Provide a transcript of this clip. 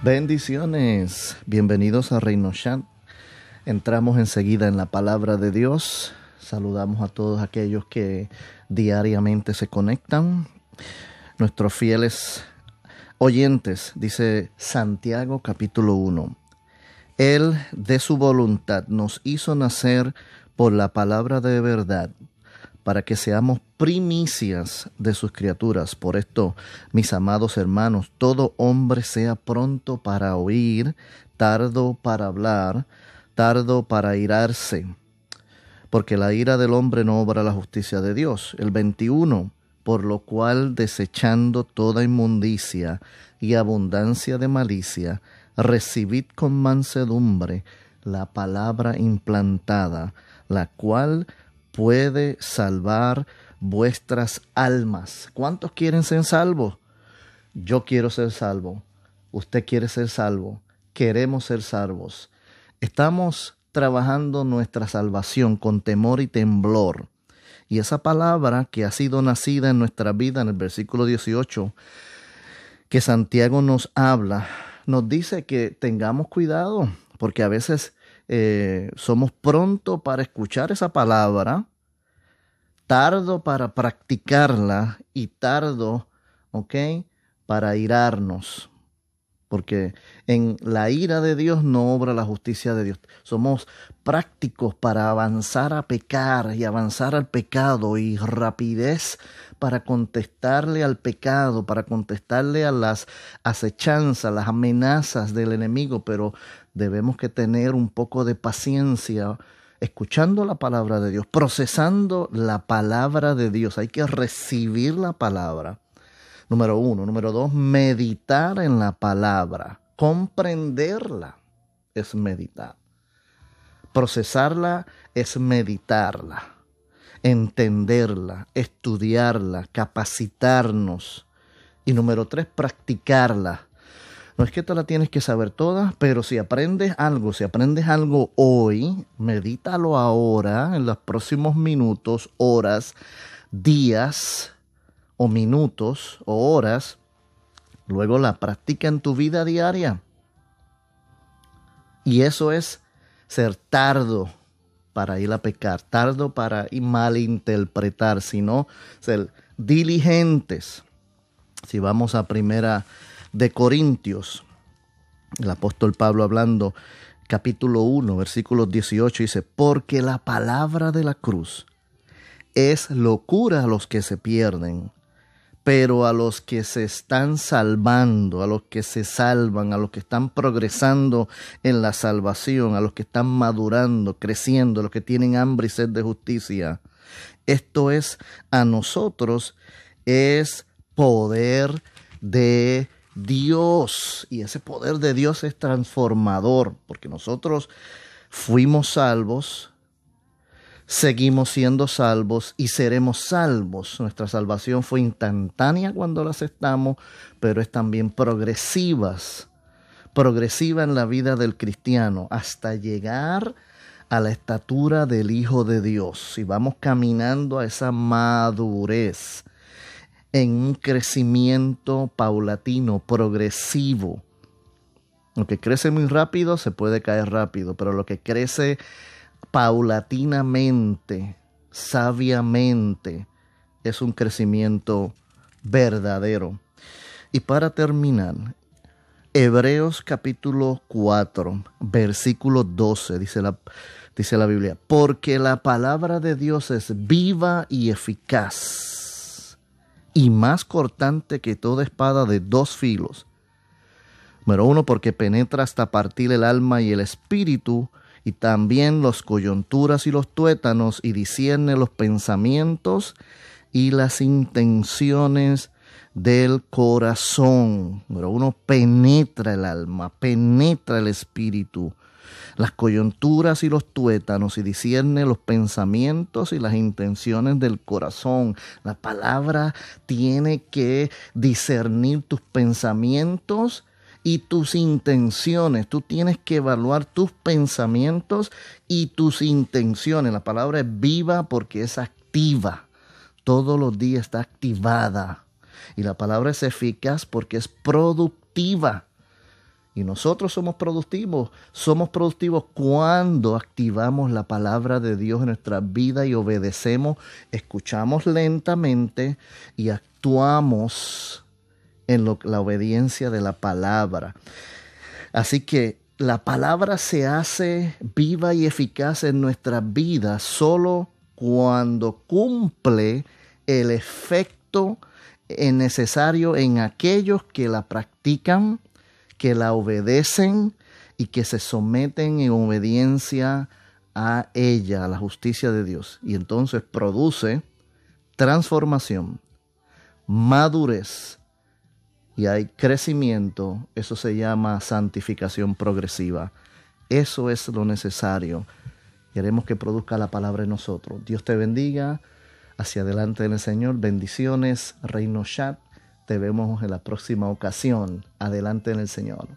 Bendiciones, bienvenidos a Reino Chan. Entramos enseguida en la palabra de Dios. Saludamos a todos aquellos que diariamente se conectan. Nuestros fieles oyentes, dice Santiago capítulo 1. Él de su voluntad nos hizo nacer por la palabra de verdad para que seamos primicias de sus criaturas. Por esto, mis amados hermanos, todo hombre sea pronto para oír, tardo para hablar, tardo para irarse, porque la ira del hombre no obra la justicia de Dios. El 21, por lo cual desechando toda inmundicia y abundancia de malicia, recibid con mansedumbre la palabra implantada, la cual puede salvar vuestras almas. ¿Cuántos quieren ser salvos? Yo quiero ser salvo. Usted quiere ser salvo. Queremos ser salvos. Estamos trabajando nuestra salvación con temor y temblor. Y esa palabra que ha sido nacida en nuestra vida en el versículo 18, que Santiago nos habla, nos dice que tengamos cuidado, porque a veces eh, somos pronto para escuchar esa palabra, tardo para practicarla y tardo, ¿ok? Para irarnos. Porque en la ira de Dios no obra la justicia de Dios. Somos prácticos para avanzar a pecar y avanzar al pecado y rapidez para contestarle al pecado, para contestarle a las acechanzas, las amenazas del enemigo, pero debemos que tener un poco de paciencia escuchando la palabra de Dios, procesando la palabra de Dios. Hay que recibir la palabra. Número uno. Número dos, meditar en la palabra. Comprenderla es meditar. Procesarla es meditarla. Entenderla, estudiarla, capacitarnos. Y número tres, practicarla no es que te la tienes que saber toda, pero si aprendes algo, si aprendes algo hoy, medítalo ahora, en los próximos minutos, horas, días o minutos o horas. Luego la practica en tu vida diaria. Y eso es ser tardo para ir a pecar, tardo para ir malinterpretar, sino ser diligentes. Si vamos a primera de Corintios, el apóstol Pablo hablando, capítulo 1, versículos 18, dice, porque la palabra de la cruz es locura a los que se pierden, pero a los que se están salvando, a los que se salvan, a los que están progresando en la salvación, a los que están madurando, creciendo, a los que tienen hambre y sed de justicia. Esto es a nosotros, es poder de Dios. Y ese poder de Dios es transformador, porque nosotros fuimos salvos, seguimos siendo salvos y seremos salvos. Nuestra salvación fue instantánea cuando la aceptamos, pero es también progresivas, progresiva en la vida del cristiano, hasta llegar a la estatura del Hijo de Dios. Y vamos caminando a esa madurez en un crecimiento paulatino, progresivo. Lo que crece muy rápido se puede caer rápido, pero lo que crece paulatinamente, sabiamente, es un crecimiento verdadero. Y para terminar, Hebreos capítulo 4, versículo 12, dice la, dice la Biblia, porque la palabra de Dios es viva y eficaz y más cortante que toda espada de dos filos. Número uno, porque penetra hasta partir el alma y el espíritu, y también los coyunturas y los tuétanos, y discierne los pensamientos y las intenciones del corazón. Número uno, penetra el alma, penetra el espíritu, las coyunturas y los tuétanos y discierne los pensamientos y las intenciones del corazón. La palabra tiene que discernir tus pensamientos y tus intenciones. Tú tienes que evaluar tus pensamientos y tus intenciones. La palabra es viva porque es activa. Todos los días está activada. Y la palabra es eficaz porque es productiva. Y nosotros somos productivos. Somos productivos cuando activamos la palabra de Dios en nuestra vida y obedecemos, escuchamos lentamente y actuamos en la obediencia de la palabra. Así que la palabra se hace viva y eficaz en nuestra vida solo cuando cumple el efecto necesario en aquellos que la practican que la obedecen y que se someten en obediencia a ella, a la justicia de Dios. Y entonces produce transformación, madurez y hay crecimiento. Eso se llama santificación progresiva. Eso es lo necesario. Queremos que produzca la palabra en nosotros. Dios te bendiga. Hacia adelante en el Señor. Bendiciones. Reino Chat. Te vemos en la próxima ocasión. Adelante en el Señor.